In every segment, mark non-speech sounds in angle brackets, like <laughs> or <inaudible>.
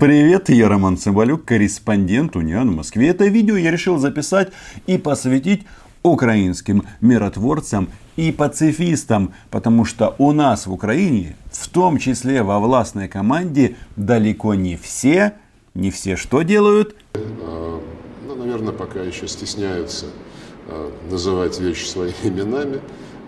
Привет, я Роман Цымбалюк, корреспондент Униан в Москве. Это видео я решил записать и посвятить украинским миротворцам и пацифистам, потому что у нас в Украине, в том числе во властной команде, далеко не все, не все что делают? А, ну, наверное, пока еще стесняются а, называть вещи своими именами.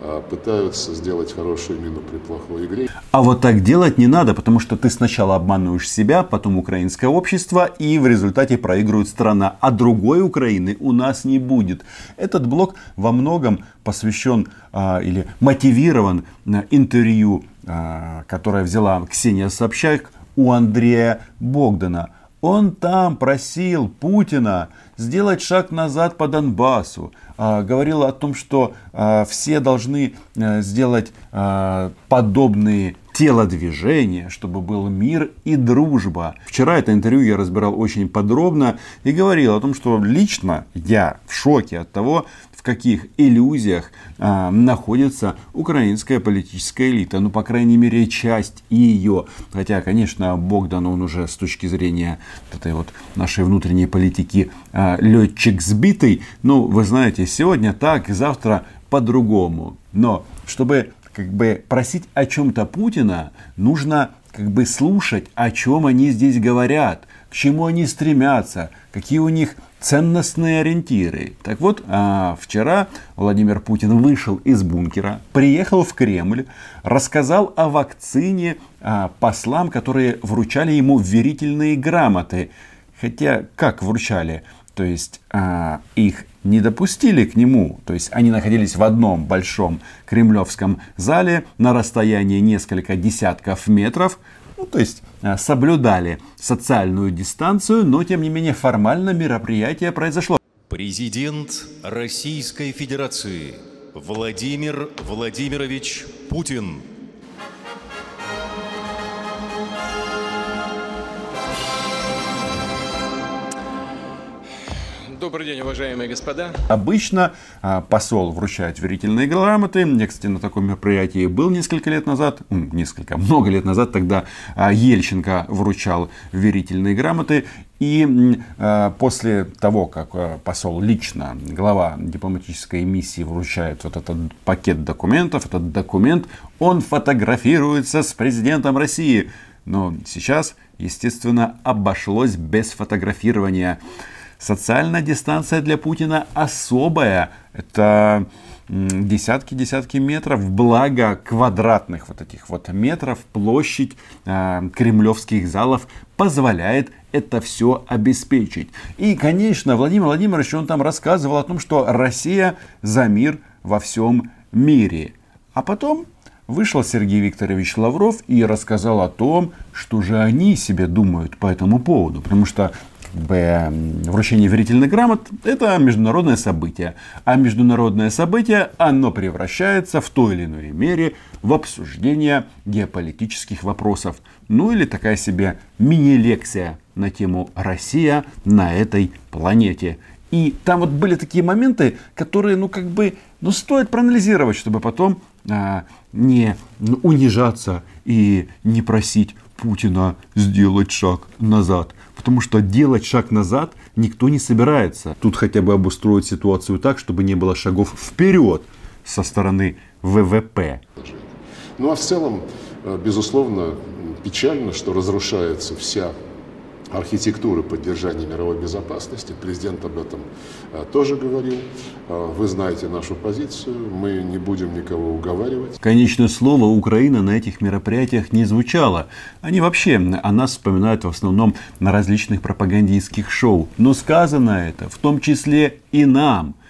А, пытаются сделать хорошую мину при плохой игре. А вот так делать не надо, потому что ты сначала обманываешь себя, потом украинское общество, и в результате проигрывает страна. А другой Украины у нас не будет. Этот блок во многом посвящен а, или мотивирован на интервью, а, которое взяла Ксения Собчак у Андрея Богдана. Он там просил Путина сделать шаг назад по Донбассу. А, говорил о том, что а, все должны а, сделать а, подобные телодвижения, чтобы был мир и дружба. Вчера это интервью я разбирал очень подробно и говорил о том, что лично я в шоке от того, в каких иллюзиях а, находится украинская политическая элита. Ну, по крайней мере, часть ее. Хотя, конечно, Богдан, он уже с точки зрения этой вот нашей внутренней политики а, летчик сбитый. Ну, вы знаете, сегодня так, завтра по-другому. Но чтобы как бы просить о чем-то Путина, нужно как бы слушать, о чем они здесь говорят, к чему они стремятся, какие у них ценностные ориентиры. Так вот, а, вчера Владимир Путин вышел из бункера, приехал в Кремль, рассказал о вакцине а, послам, которые вручали ему верительные грамоты. Хотя, как вручали? То есть а, их не допустили к нему. То есть они находились в одном большом кремлевском зале на расстоянии несколько десятков метров. Ну, то есть а, соблюдали социальную дистанцию, но тем не менее формально мероприятие произошло. Президент Российской Федерации Владимир Владимирович Путин – Добрый день, уважаемые господа. Обычно а, посол вручает верительные грамоты. Я, кстати, на таком мероприятии был несколько лет назад, несколько, <laughs> много лет назад, тогда а, Ельченко вручал верительные грамоты. И э, после того, как посол лично, глава дипломатической миссии вручает вот этот пакет документов, этот документ, он фотографируется с президентом России. Но сейчас, естественно, обошлось без фотографирования. Социальная дистанция для Путина особая. Это десятки-десятки метров, благо квадратных вот этих вот метров площадь э, кремлевских залов позволяет это все обеспечить. И, конечно, Владимир Владимирович, он там рассказывал о том, что Россия за мир во всем мире. А потом вышел Сергей Викторович Лавров и рассказал о том, что же они себе думают по этому поводу. Потому что вручение верительных грамот – это международное событие. А международное событие, оно превращается в той или иной мере в обсуждение геополитических вопросов. Ну или такая себе мини-лекция на тему «Россия на этой планете». И там вот были такие моменты, которые, ну, как бы, ну, стоит проанализировать, чтобы потом а, не унижаться и не просить Путина сделать шаг назад. Потому что делать шаг назад никто не собирается. Тут хотя бы обустроить ситуацию так, чтобы не было шагов вперед со стороны ВВП. Ну а в целом, э, безусловно, печально, что разрушается вся архитектуры поддержания мировой безопасности. Президент об этом а, тоже говорил. А, вы знаете нашу позицию, мы не будем никого уговаривать. Конечное слово Украина на этих мероприятиях не звучало. Они вообще о нас вспоминают в основном на различных пропагандистских шоу. Но сказано это в том числе и нам –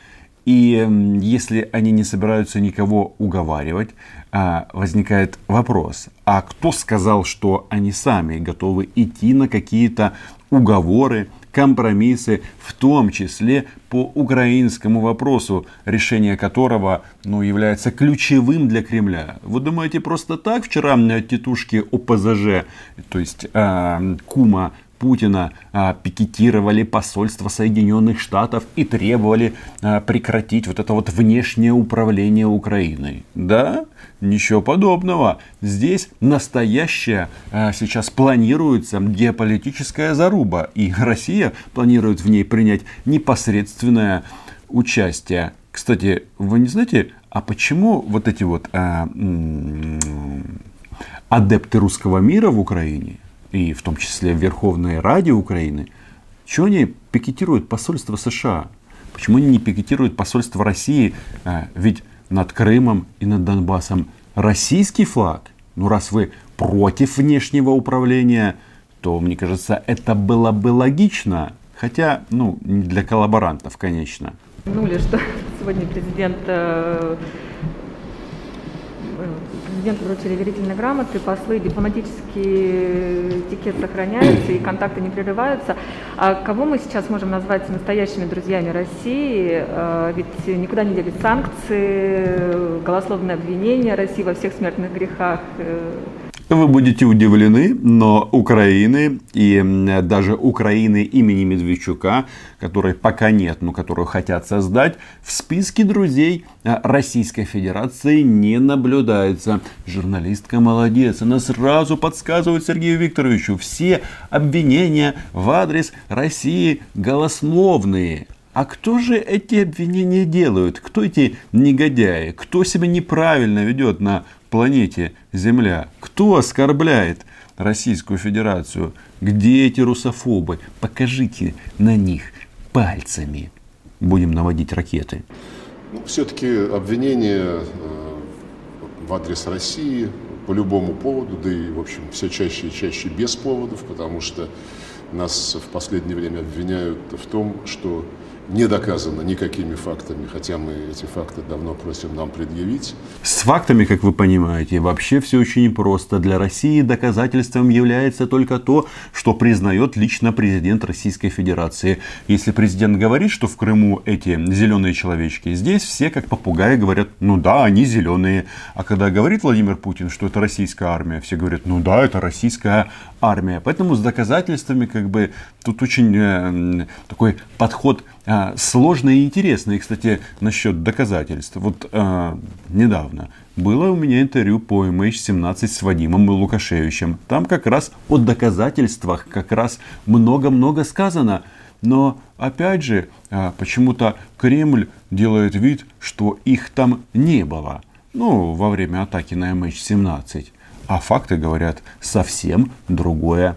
и если они не собираются никого уговаривать, а, возникает вопрос, а кто сказал, что они сами готовы идти на какие-то уговоры, компромиссы, в том числе по украинскому вопросу, решение которого ну, является ключевым для Кремля. Вы думаете, просто так вчера тетушки ОПЗЖ, то есть э, кума Путина а, пикетировали посольство Соединенных Штатов и требовали а, прекратить вот это вот внешнее управление Украиной. Да, ничего подобного. Здесь настоящая а, сейчас планируется геополитическая заруба. И <laughs> Россия планирует в ней принять непосредственное участие. Кстати, вы не знаете, а почему вот эти вот адепты русского мира в Украине, и в том числе Верховная Ради Украины, что они пикетируют посольство США? Почему они не пикетируют посольство России? А, ведь над Крымом и над Донбассом российский флаг. Ну, раз вы против внешнего управления, то, мне кажется, это было бы логично. Хотя, ну, не для коллаборантов, конечно. Ну, ли что сегодня президент э, президенту вручили верительные грамоты, послы, дипломатический этикет сохраняется и контакты не прерываются. А кого мы сейчас можем назвать настоящими друзьями России? А, ведь никуда не делись санкции, голословное обвинение России во всех смертных грехах. Вы будете удивлены, но Украины и даже Украины имени Медведчука, которой пока нет, но которую хотят создать, в списке друзей э, Российской Федерации не наблюдается. Журналистка молодец, она сразу подсказывает Сергею Викторовичу, все обвинения в адрес России голословные. А кто же эти обвинения делают? Кто эти негодяи? Кто себя неправильно ведет на планете Земля? Кто оскорбляет Российскую Федерацию? Где эти русофобы? Покажите на них пальцами. Будем наводить ракеты. Ну, все-таки обвинения э, в адрес России по любому поводу, да и, в общем, все чаще и чаще без поводов, потому что нас в последнее время обвиняют в том, что не доказано никакими фактами, хотя мы эти факты давно просим нам предъявить. С фактами, как вы понимаете, вообще все очень просто. Для России доказательством является только то, что признает лично президент Российской Федерации. Если президент говорит, что в Крыму эти зеленые человечки, здесь все как попугаи говорят, ну да, они зеленые. А когда говорит Владимир Путин, что это российская армия, все говорят, ну да, это российская армия. Поэтому с доказательствами как бы тут очень э, такой подход и интересный. И, кстати, насчет доказательств. Вот э, недавно было у меня интервью по MH17 с Вадимом Лукашевичем. Там как раз о доказательствах как раз много-много сказано. Но опять же, э, почему-то Кремль делает вид, что их там не было. Ну, во время атаки на MH17 а факты говорят совсем другое.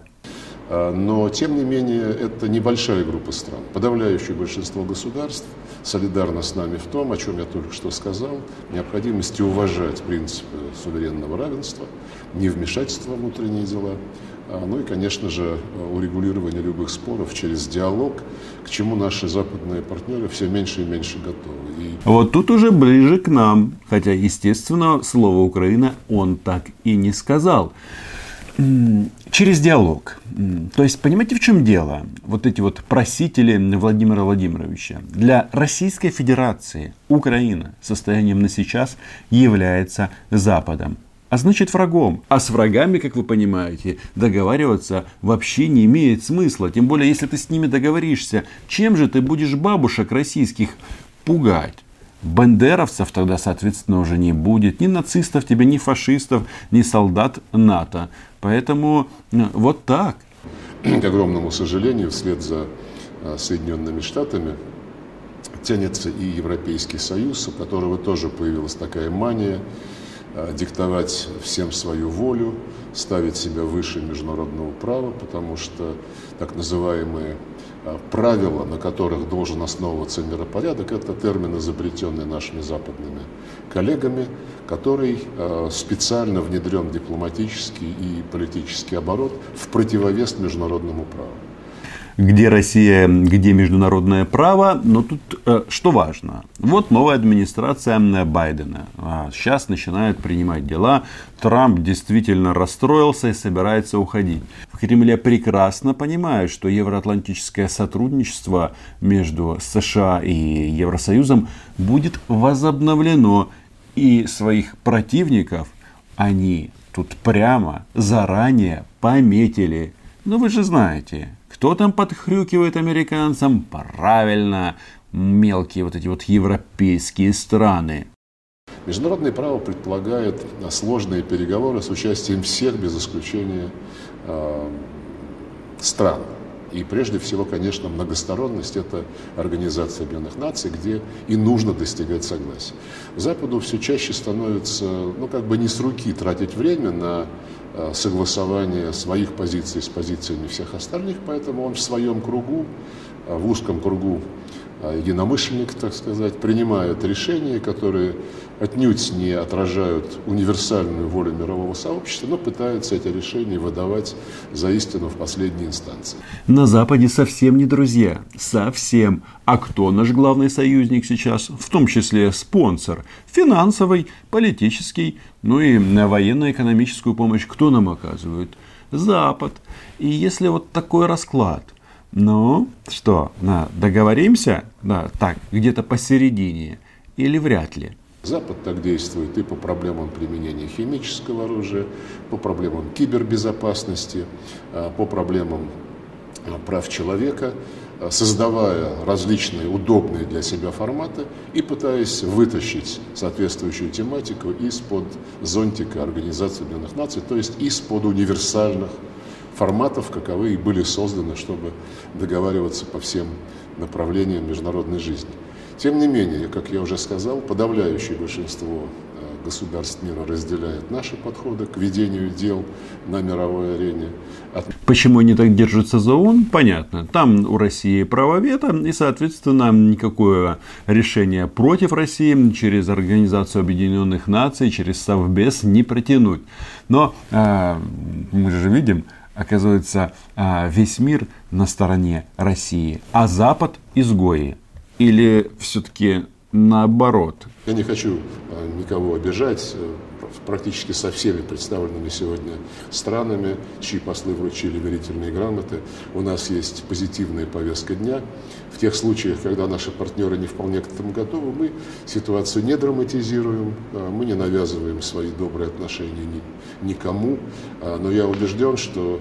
А, но, тем не менее, это небольшая группа стран. Подавляющее большинство государств солидарно с нами в том, о чем я только что сказал, необходимости уважать принципы суверенного равенства, невмешательства в внутренние дела, а, ну и, конечно же, урегулирование любых споров через диалог, к чему наши западные партнеры все меньше и меньше готовы. И... Вот тут уже ближе к нам, хотя, естественно, слово Украина он так и не сказал. Через диалог. То есть, понимаете, в чем дело? Вот эти вот просители Владимира Владимировича. Для Российской Федерации Украина состоянием на сейчас является Западом а значит врагом. А с врагами, как вы понимаете, договариваться вообще не имеет смысла. Тем более, если ты с ними договоришься, чем же ты будешь бабушек российских пугать? Бандеровцев тогда, соответственно, уже не будет. Ни нацистов тебе, ни фашистов, ни солдат НАТО. Поэтому ну, вот так. К огромному сожалению, вслед за а, Соединенными Штатами тянется и Европейский Союз, у которого тоже появилась такая мания а, диктовать всем свою волю, ставить себя выше международного права, потому что так называемые правила, на которых должен основываться миропорядок, это термин, изобретенный нашими западными коллегами, который а, специально внедрен в дипломатический и политический оборот в противовес международному праву где Россия, где международное право. Но тут э, что важно? Вот новая администрация Байдена. Сейчас начинает принимать дела. Трамп действительно расстроился и собирается уходить. В Кремле прекрасно понимают, что евроатлантическое сотрудничество между США и Евросоюзом будет возобновлено. И своих противников они тут прямо заранее пометили Но вы же знаете, кто там подхрюкивает американцам? Правильно, мелкие вот эти вот европейские страны. Международное право предполагает сложные переговоры с участием всех, без исключения, э, стран. И прежде всего, конечно, многосторонность – это Организация Объединенных Наций, где и нужно достигать согласия. Западу все чаще становится, ну, как бы не с руки тратить время на согласование своих позиций с позициями всех остальных, поэтому он в своем кругу, э, в узком кругу э, единомышленник, так сказать, принимает решения, которые отнюдь не отражают универсальную волю мирового сообщества, но пытаются эти решения выдавать за истину в последней инстанции. На Западе совсем не друзья. Совсем. А кто наш главный союзник сейчас? В том числе спонсор. Финансовый, политический, ну и военно-экономическую помощь кто нам оказывает? Запад. И если вот такой расклад, ну что, на, договоримся? Да, так, где-то посередине. Или вряд ли? Запад так действует и по проблемам применения химического оружия, по проблемам кибербезопасности, а, по проблемам а, прав человека, а, создавая различные удобные для себя форматы и пытаясь вытащить соответствующую тематику из-под зонтика Организации Объединенных Наций, то есть из-под универсальных форматов, каковы и были созданы, чтобы договариваться по всем направлениям международной жизни. Тем не менее, как я уже сказал, подавляющее большинство э, государств мира разделяет наши подходы к ведению дел на мировой арене. Почему они так держатся за ООН, понятно. Там у России право вето, и, соответственно, никакое решение против России через Организацию Объединенных Наций, через Совбез не протянуть. Но э, мы же видим, оказывается, э, весь мир на стороне России, а Запад изгои. Или все-таки наоборот? Я не хочу э, никого обижать. Практически со всеми представленными сегодня странами, чьи послы вручили верительные грамоты, у нас есть позитивная повестка дня. В тех случаях, когда наши партнеры не вполне к этому готовы, мы ситуацию не драматизируем, э, мы не навязываем свои добрые отношения ни, никому. Но я убежден, что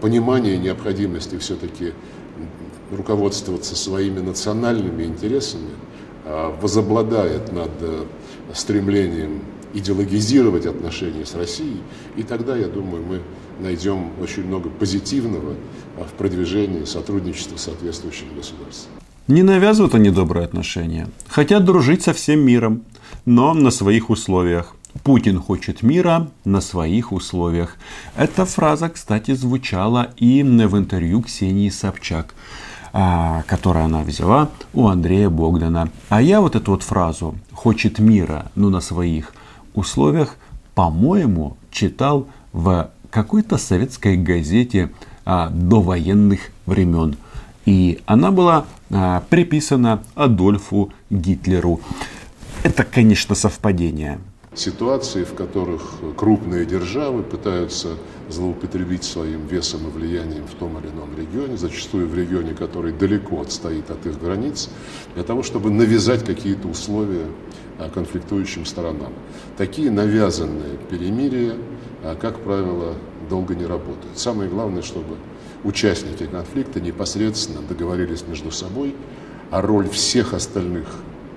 понимание необходимости все-таки руководствоваться своими национальными интересами, а, возобладает над э, стремлением идеологизировать отношения с Россией, и тогда, я думаю, мы найдем очень много позитивного а, в продвижении сотрудничества с соответствующими государствами. Не навязывают они добрые отношения. Хотят дружить со всем миром, но на своих условиях. Путин хочет мира на своих условиях. Эта фраза, кстати, звучала и в интервью Ксении Собчак. А, которое она взяла у Андрея Богдана. А я вот эту вот фразу «хочет мира, но на своих условиях», по-моему, читал в какой-то советской газете а, до военных времен. И она была а, приписана Адольфу Гитлеру. Это, конечно, совпадение ситуации, в которых крупные державы пытаются злоупотребить своим весом и влиянием в том или ином регионе, зачастую в регионе, который далеко отстоит от их границ, для того, чтобы навязать какие-то условия а, конфликтующим сторонам. Такие навязанные перемирия, а, как правило, долго не работают. Самое главное, чтобы участники конфликта непосредственно договорились между собой, а роль всех остальных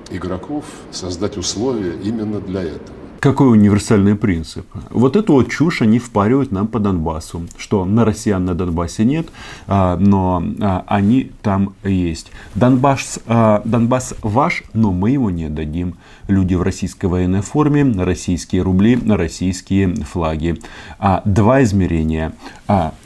игроков создать условия именно для этого. Какой универсальный принцип? Вот эту вот чушь они впаривают нам по Донбассу, что на россиян на Донбассе нет, а, но а, они там есть. Донбасс, а, Донбасс ваш, но мы его не дадим. Люди в российской военной форме, российские рубли, российские флаги. Два измерения.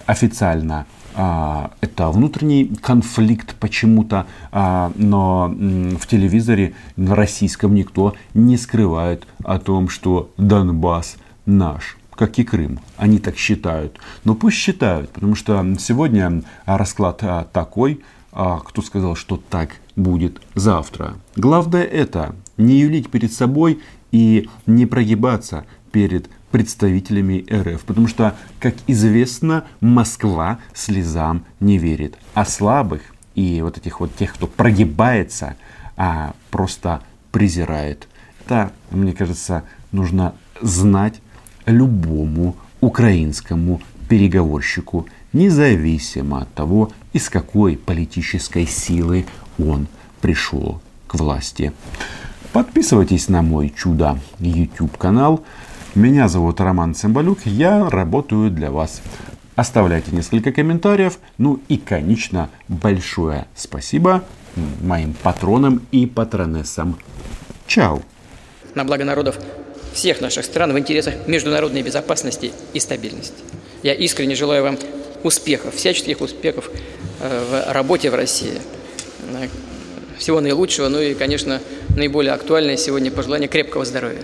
Официально это внутренний конфликт почему-то, а, но в телевизоре на российском никто не скрывает о том, что Донбасс наш как и Крым. Они так считают. Но пусть считают, потому что сегодня расклад а, такой, кто сказал, что так будет завтра. Главное это не юлить перед собой и не прогибаться перед представителями РФ. Потому что, как известно, Москва слезам не верит. А слабых и вот этих вот тех, кто прогибается, а просто презирает. Это, мне кажется, нужно знать любому украинскому переговорщику независимо от того, из какой политической силы он пришел к власти. Подписывайтесь на мой чудо YouTube канал. Меня зовут Роман Цымбалюк, я работаю для вас. Оставляйте несколько комментариев. Ну и, конечно, большое спасибо моим патронам и патронессам. Чао! На благо народов всех наших стран в интересах международной безопасности и стабильности. Я искренне желаю вам успехов, всяческих успехов э, в работе в России. Всего наилучшего, ну и, конечно, наиболее актуальное сегодня пожелание крепкого здоровья.